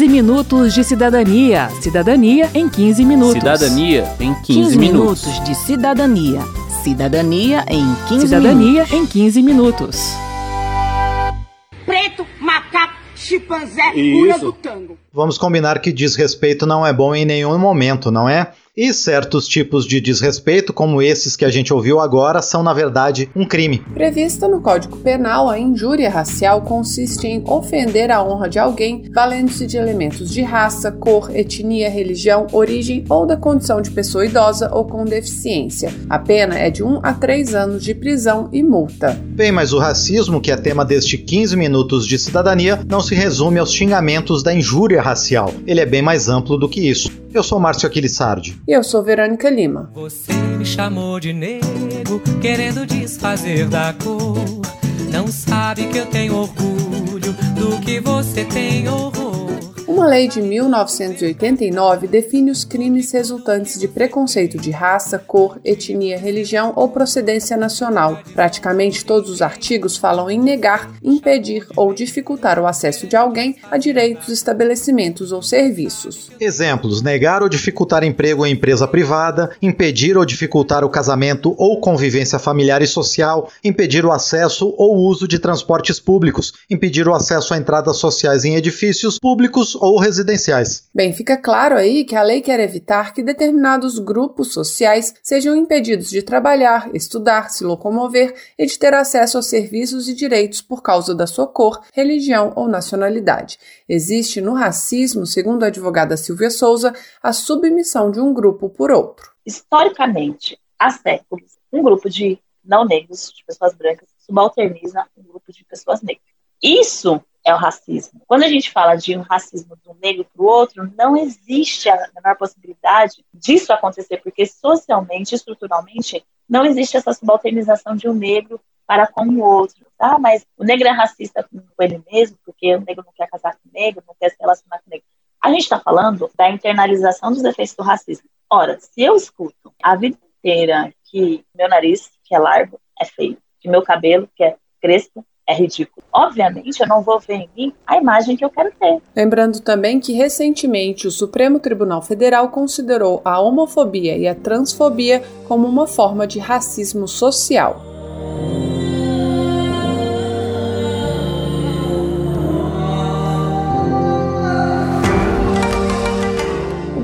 15 minutos de cidadania. Cidadania em 15 minutos. Cidadania em 15, 15 minutos. minutos de cidadania. Cidadania em 15 Cidadania minutos. em 15 minutos. Preto, macaco, chimpanzé, do tango. Vamos combinar que desrespeito não é bom em nenhum momento, não é? E certos tipos de desrespeito, como esses que a gente ouviu agora, são na verdade um crime. Prevista no Código Penal, a injúria racial consiste em ofender a honra de alguém valendo-se de elementos de raça, cor, etnia, religião, origem ou da condição de pessoa idosa ou com deficiência. A pena é de 1 a 3 anos de prisão e multa. Bem, mas o racismo, que é tema deste 15 minutos de cidadania, não se resume aos xingamentos da injúria racial. Ele é bem mais amplo do que isso. Eu sou Márcio Aquilissardi. E eu sou Verônica Lima. Você me chamou de nego, querendo desfazer da cor. Não sabe que eu tenho orgulho do que você tem horror. Uma lei de 1989 define os crimes resultantes de preconceito de raça, cor, etnia, religião ou procedência nacional. Praticamente todos os artigos falam em negar, impedir ou dificultar o acesso de alguém a direitos, estabelecimentos ou serviços. Exemplos: negar ou dificultar emprego em empresa privada, impedir ou dificultar o casamento ou convivência familiar e social, impedir o acesso ou uso de transportes públicos, impedir o acesso a entradas sociais em edifícios públicos ou residenciais. Bem, fica claro aí que a lei quer evitar que determinados grupos sociais sejam impedidos de trabalhar, estudar, se locomover e de ter acesso a serviços e direitos por causa da sua cor, religião ou nacionalidade. Existe no racismo, segundo a advogada Silvia Souza, a submissão de um grupo por outro. Historicamente, há séculos, um grupo de não negros, de pessoas brancas, subalterniza um grupo de pessoas negras. Isso é o racismo. Quando a gente fala de um racismo do negro para o outro, não existe a menor possibilidade disso acontecer, porque socialmente, estruturalmente, não existe essa subalternização de um negro para com o outro. Ah, mas o negro é racista com ele mesmo, porque o negro não quer casar com o negro, não quer se relacionar com o negro. A gente está falando da internalização dos efeitos do racismo. Ora, se eu escuto a vida inteira que meu nariz, que é largo, é feio, que meu cabelo, que é crespo, é ridículo. Obviamente, eu não vou ver em mim a imagem que eu quero ter. Lembrando também que recentemente o Supremo Tribunal Federal considerou a homofobia e a transfobia como uma forma de racismo social.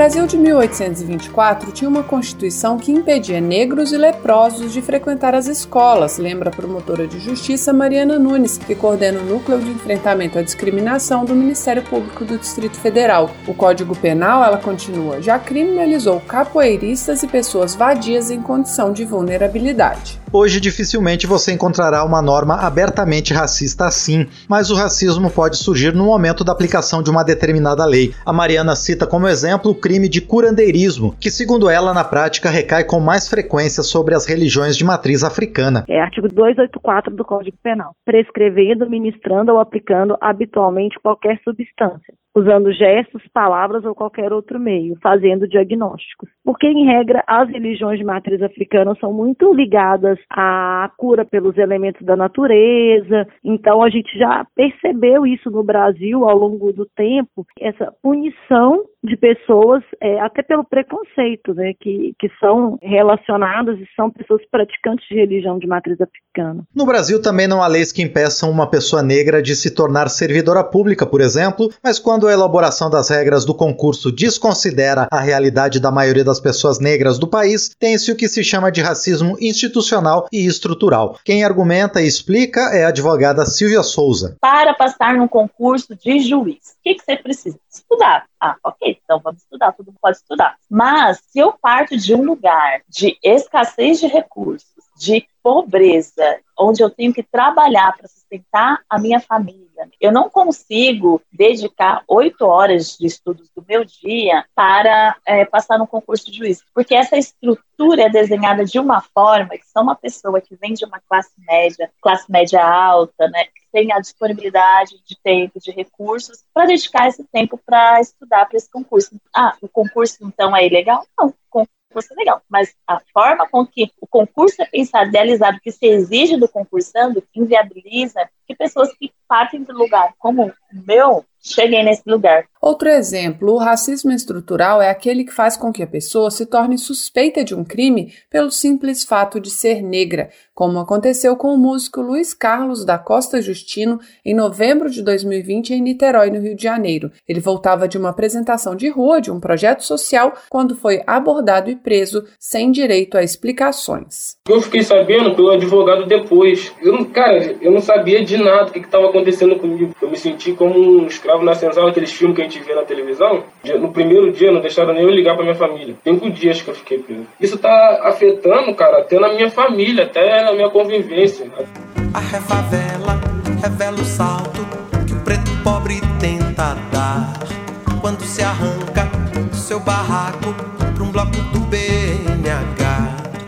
Brasil de 1824 tinha uma constituição que impedia negros e leprosos de frequentar as escolas, lembra a promotora de justiça Mariana Nunes, que coordena o Núcleo de Enfrentamento à Discriminação do Ministério Público do Distrito Federal. O Código Penal, ela continua, já criminalizou capoeiristas e pessoas vadias em condição de vulnerabilidade. Hoje dificilmente você encontrará uma norma abertamente racista assim, mas o racismo pode surgir no momento da aplicação de uma determinada lei. A Mariana cita como exemplo o crime de curandeirismo, que segundo ela na prática recai com mais frequência sobre as religiões de matriz africana. É artigo 284 do Código Penal, prescrevendo, ministrando ou aplicando habitualmente qualquer substância usando gestos, palavras ou qualquer outro meio, fazendo diagnósticos. Porque, em regra, as religiões de matriz africana são muito ligadas à cura pelos elementos da natureza, então a gente já percebeu isso no Brasil ao longo do tempo, essa punição de pessoas, é, até pelo preconceito, né, que, que são relacionadas e são pessoas praticantes de religião de matriz africana. No Brasil também não há leis que impeçam uma pessoa negra de se tornar servidora pública, por exemplo, mas quando a elaboração das regras do concurso desconsidera a realidade da maioria das pessoas negras do país, tem-se o que se chama de racismo institucional e estrutural. Quem argumenta e explica é a advogada Silvia Souza. Para passar num concurso de juiz, o que, que você precisa? Estudar. Ah, ok, então vamos estudar, todo mundo pode estudar. Mas se eu parto de um lugar de escassez de recursos, de pobreza, onde eu tenho que trabalhar para sustentar a minha família, eu não consigo dedicar oito horas de estudos do meu dia para é, passar no concurso de juiz, porque essa estrutura é desenhada de uma forma que só uma pessoa que vem de uma classe média, classe média alta, né, tem a disponibilidade de tempo, de recursos, para dedicar esse tempo para estudar para esse concurso. Ah, o concurso então é ilegal? Não, o concurso é legal, mas a forma com que o concurso é pensado, idealizado, que se exige do concursando, inviabiliza que pessoas que partem do lugar como o meu cheguem nesse lugar. Outro exemplo, o racismo estrutural é aquele que faz com que a pessoa se torne suspeita de um crime pelo simples fato de ser negra, como aconteceu com o músico Luiz Carlos da Costa Justino em novembro de 2020 em Niterói, no Rio de Janeiro. Ele voltava de uma apresentação de rua de um projeto social quando foi abordado e preso sem direito a explicações. Eu fiquei sabendo pelo advogado depois. Eu não, cara, eu não sabia de nada o que estava acontecendo comigo. Eu me senti como um escravo na senzala, aqueles filmes que a gente vê na televisão. No primeiro dia não deixaram nem eu ligar para minha família. Cinco dias que eu fiquei preso. Isso tá afetando, cara, até na minha família, até na minha convivência. A refavela revela o salto que o preto pobre tenta dar quando se arranca do seu barraco para um bloco do BNH.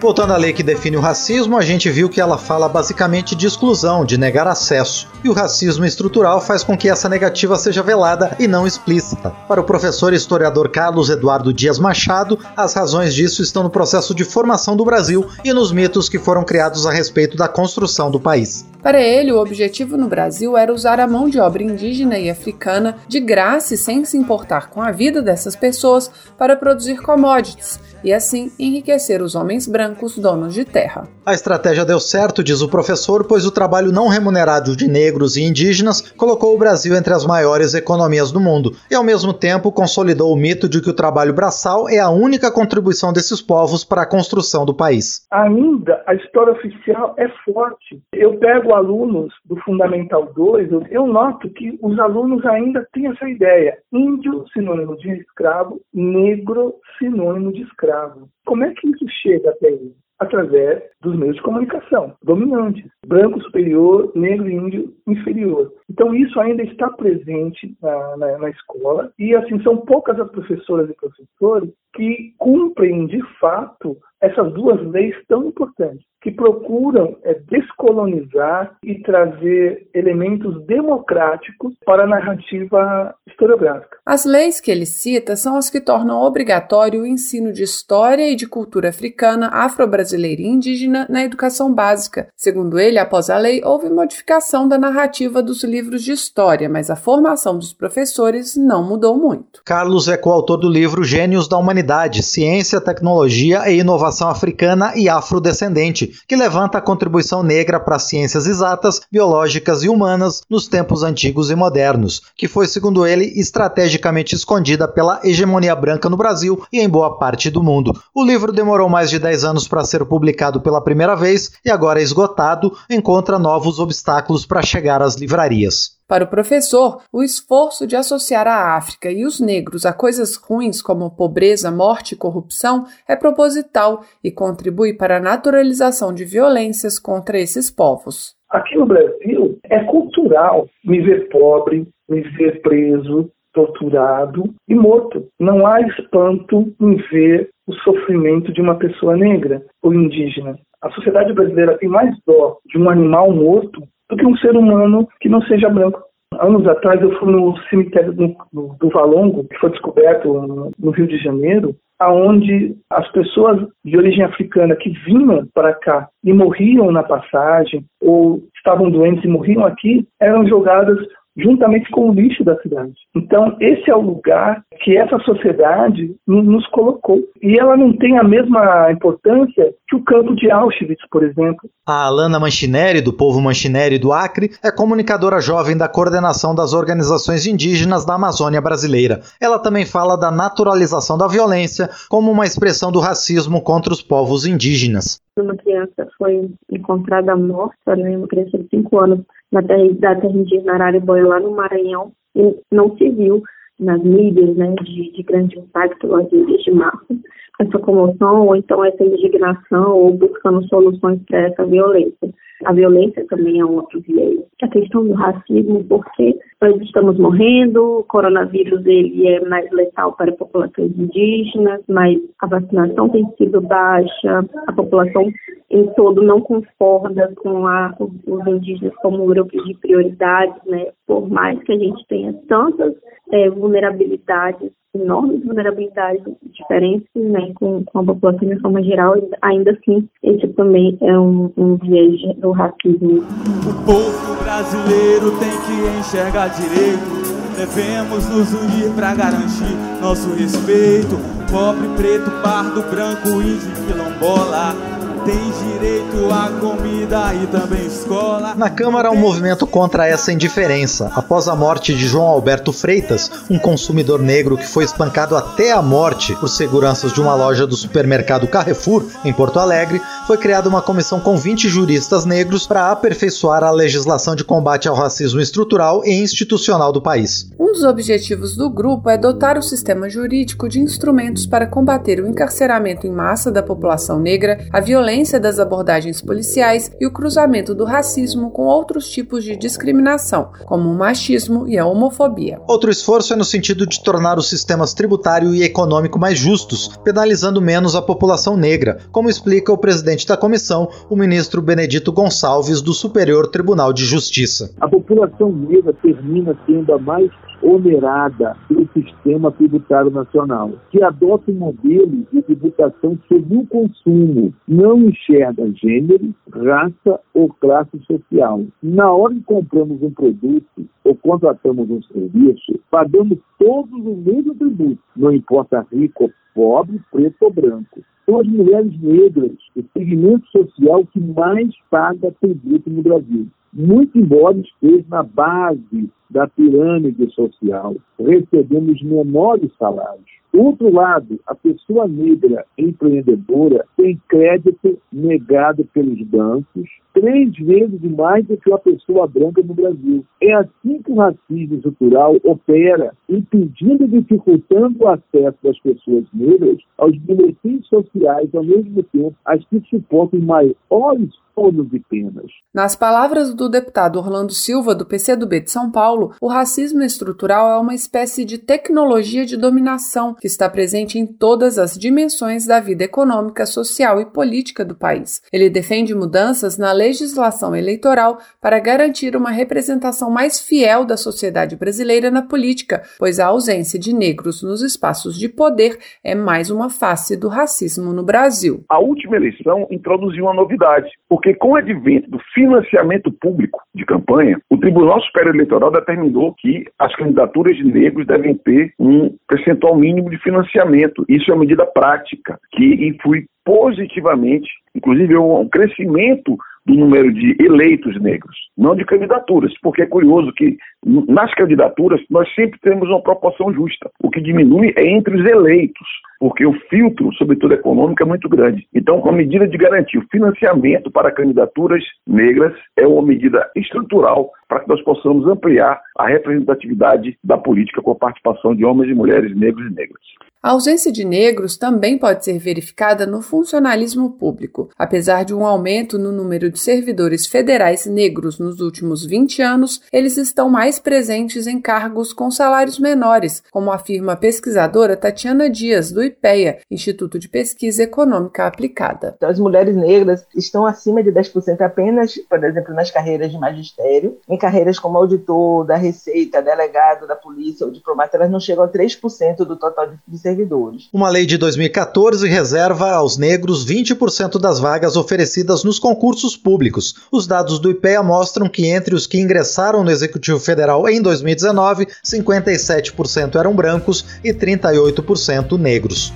Voltando à lei que define o racismo, a gente viu que ela fala basicamente de exclusão, de negar acesso. E o racismo estrutural faz com que essa negativa seja velada e não explícita. Para o professor e historiador Carlos Eduardo Dias Machado, as razões disso estão no processo de formação do Brasil e nos mitos que foram criados a respeito da construção do país. Para ele, o objetivo no Brasil era usar a mão de obra indígena e africana de graça e sem se importar com a vida dessas pessoas para produzir commodities e assim enriquecer os homens brancos donos de terra. A estratégia deu certo, diz o professor, pois o trabalho não remunerado de negros e indígenas colocou o Brasil entre as maiores economias do mundo e, ao mesmo tempo, consolidou o mito de que o trabalho braçal é a única contribuição desses povos para a construção do país. Ainda a história oficial é forte. Eu pego alunos do Fundamental 2, eu noto que os alunos ainda têm essa ideia: índio sinônimo de escravo, negro sinônimo de escravo escravo. Como é que isso chega até ele? Através dos meios de comunicação dominantes, branco superior, negro e índio inferior. Então isso ainda está presente na, na, na escola e assim são poucas as professoras e professores que cumprem de fato essas duas leis tão importantes, que procuram é, descolonizar e trazer elementos democráticos para a narrativa historiográfica. As leis que ele cita são as que tornam obrigatório o ensino de história e de cultura africana, afro-brasileira e indígena na educação básica. Segundo ele, após a lei, houve modificação da narrativa dos livros de história, mas a formação dos professores não mudou muito. Carlos é coautor do livro Gênios da Humanidade, Ciência, Tecnologia e Inovação Africana e Afrodescendente, que levanta a contribuição negra para as ciências exatas, biológicas e humanas nos tempos antigos e modernos, que foi, segundo ele, estrategicamente escondida pela hegemonia branca no Brasil e em boa parte do mundo. O livro demorou mais de 10 anos para ser publicado pela primeira vez e agora esgotado, encontra novos obstáculos para chegar às livrarias. Para o professor, o esforço de associar a África e os negros a coisas ruins como pobreza, morte e corrupção é proposital e contribui para a naturalização de violências contra esses povos. Aqui no Brasil é cultural me ver pobre, me ver preso, torturado e morto. Não há espanto em ver o sofrimento de uma pessoa negra ou indígena. A sociedade brasileira tem mais dó de um animal morto do que um ser humano que não seja branco. Anos atrás eu fui no cemitério do, do, do Valongo, que foi descoberto no, no Rio de Janeiro, aonde as pessoas de origem africana que vinham para cá e morriam na passagem ou estavam doentes e morriam aqui eram jogadas juntamente com o lixo da cidade. Então, esse é o lugar que essa sociedade nos colocou. E ela não tem a mesma importância que o campo de Auschwitz, por exemplo. A Alana Manchineri, do povo Manchineri do Acre, é comunicadora jovem da coordenação das organizações indígenas da Amazônia brasileira. Ela também fala da naturalização da violência como uma expressão do racismo contra os povos indígenas. Uma criança foi encontrada morta, né, uma criança de 5 anos, na terra, da terra indígena Araribóia, lá no Maranhão, e não se viu nas mídias né, de, de grande impacto, as mídias de massa, essa comoção ou então essa indignação ou buscando soluções para essa violência. A violência também é um outro viés. A questão do racismo, porque nós estamos morrendo, o coronavírus ele é mais letal para populações indígenas, mas a vacinação tem sido baixa, a população em todo não concorda com a, os indígenas como grupo de prioridades, né? Por mais que a gente tenha tantas é, vulnerabilidades enormes vulnerabilidades diferentes né, com, com a população de forma geral, ainda assim, esse também é um, um viés do racismo. O povo brasileiro tem que enxergar direito Devemos nos unir para garantir nosso respeito. Pobre, preto, pardo, branco, índio, quilombola tem direito à comida e também escola. Na Câmara há um movimento contra essa indiferença. Após a morte de João Alberto Freitas, um consumidor negro que foi espancado até a morte por seguranças de uma loja do supermercado Carrefour, em Porto Alegre, foi criada uma comissão com 20 juristas negros para aperfeiçoar a legislação de combate ao racismo estrutural e institucional do país. Um dos objetivos do grupo é dotar o sistema jurídico de instrumentos para combater o encarceramento em massa da população negra, a violência violência das abordagens policiais e o cruzamento do racismo com outros tipos de discriminação, como o machismo e a homofobia. Outro esforço é no sentido de tornar os sistemas tributário e econômico mais justos, penalizando menos a população negra, como explica o presidente da comissão, o ministro Benedito Gonçalves, do Superior Tribunal de Justiça. A população negra termina sendo a mais onerada pelo sistema tributário nacional, que adota um modelo de tributação sobre o consumo, não enxerga gênero, raça ou classe social. Na hora que compramos um produto ou contratamos um serviço, pagamos todos o mesmo tributo, não importa rico pobre, preto ou branco. São as mulheres negras, o segmento social que mais paga tributo no Brasil muito embora esteja na base da pirâmide social, recebemos menores salários. Outro lado, a pessoa negra empreendedora tem crédito negado pelos bancos, três vezes mais do que a pessoa branca no Brasil. É assim que o racismo estrutural opera, impedindo e dificultando o acesso das pessoas negras aos benefícios sociais, ao mesmo tempo as que suportam maiores ônus e penas. Nas palavras do deputado Orlando Silva, do PCdoB de São Paulo, o racismo estrutural é uma espécie de tecnologia de dominação que está presente em todas as dimensões da vida econômica, social e política do país. Ele defende mudanças na legislação eleitoral para garantir uma representação mais fiel da sociedade brasileira na política, pois a ausência de negros nos espaços de poder é mais uma face do racismo no Brasil. A última eleição introduziu uma novidade, porque com o advento do financiamento público de campanha, o Tribunal Superior Eleitoral determinou que as candidaturas de negros devem ter um percentual mínimo de financiamento. Isso é uma medida prática que influi positivamente, inclusive um crescimento do número de eleitos negros, não de candidaturas, porque é curioso que nas candidaturas nós sempre temos uma proporção justa. O que diminui é entre os eleitos, porque o filtro, sobretudo econômico, é muito grande. Então, a medida de garantir o financiamento para candidaturas negras, é uma medida estrutural para que nós possamos ampliar a representatividade da política com a participação de homens e mulheres negros e negras. A ausência de negros também pode ser verificada no funcionalismo público. Apesar de um aumento no número de servidores federais negros nos últimos 20 anos, eles estão mais presentes em cargos com salários menores, como afirma a pesquisadora Tatiana Dias, do IPEA, Instituto de Pesquisa Econômica Aplicada. As mulheres negras estão acima de 10% apenas, por exemplo, nas carreiras de magistério. Em carreiras como auditor, da Receita, delegado da polícia ou diplomata, elas não chegam a 3% do total de servidores. Uma lei de 2014 reserva aos negros 20% das vagas oferecidas nos concursos públicos. Os dados do IPEA mostram que entre os que ingressaram no Executivo Federal em 2019, 57% eram brancos e 38% negros.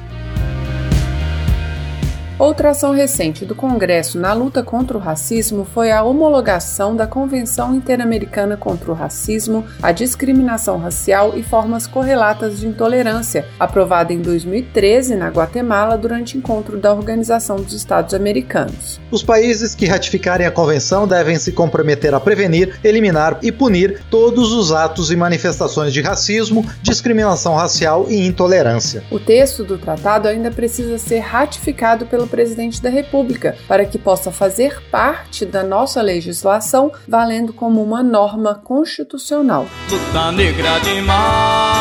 Outra ação recente do Congresso na luta contra o racismo foi a homologação da Convenção Interamericana contra o Racismo, a Discriminação Racial e Formas Correlatas de Intolerância, aprovada em 2013 na Guatemala durante encontro da Organização dos Estados Americanos. Os países que ratificarem a convenção devem se comprometer a prevenir, eliminar e punir todos os atos e manifestações de racismo, discriminação racial e intolerância. O texto do tratado ainda precisa ser ratificado pelo pelo presidente da República, para que possa fazer parte da nossa legislação, valendo como uma norma constitucional. Luta negra demais,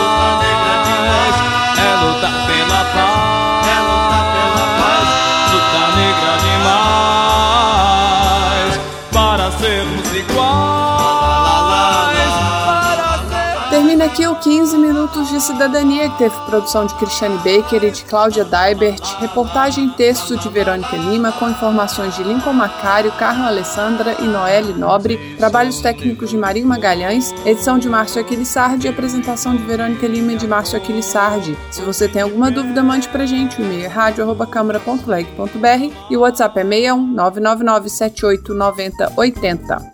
é lutar pela paz, Termina aqui o 15 Minutos de Cidadania, que teve produção de Cristiane Baker e de Cláudia Daibert, reportagem e texto de Verônica Lima, com informações de Lincoln Macário, Carla Alessandra e Noelle Nobre, trabalhos técnicos de Marinho Magalhães, edição de Márcio Aquilissardi e apresentação de Verônica Lima e de Márcio Aquilissardi. Se você tem alguma dúvida, mande pra gente. O e-mail é rádio.câmara.leg.br e o WhatsApp é 61 999 78 90 80.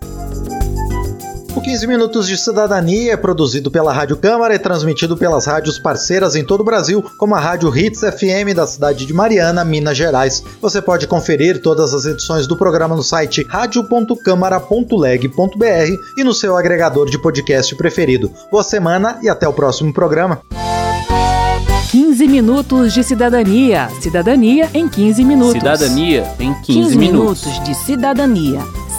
O 15 Minutos de Cidadania é produzido pela Rádio Câmara e transmitido pelas rádios parceiras em todo o Brasil, como a Rádio Hits FM da cidade de Mariana, Minas Gerais. Você pode conferir todas as edições do programa no site radio.câmara.leg.br e no seu agregador de podcast preferido. Boa semana e até o próximo programa. 15 minutos de cidadania. Cidadania em 15 minutos. Cidadania em 15, 15 minutos. minutos de cidadania.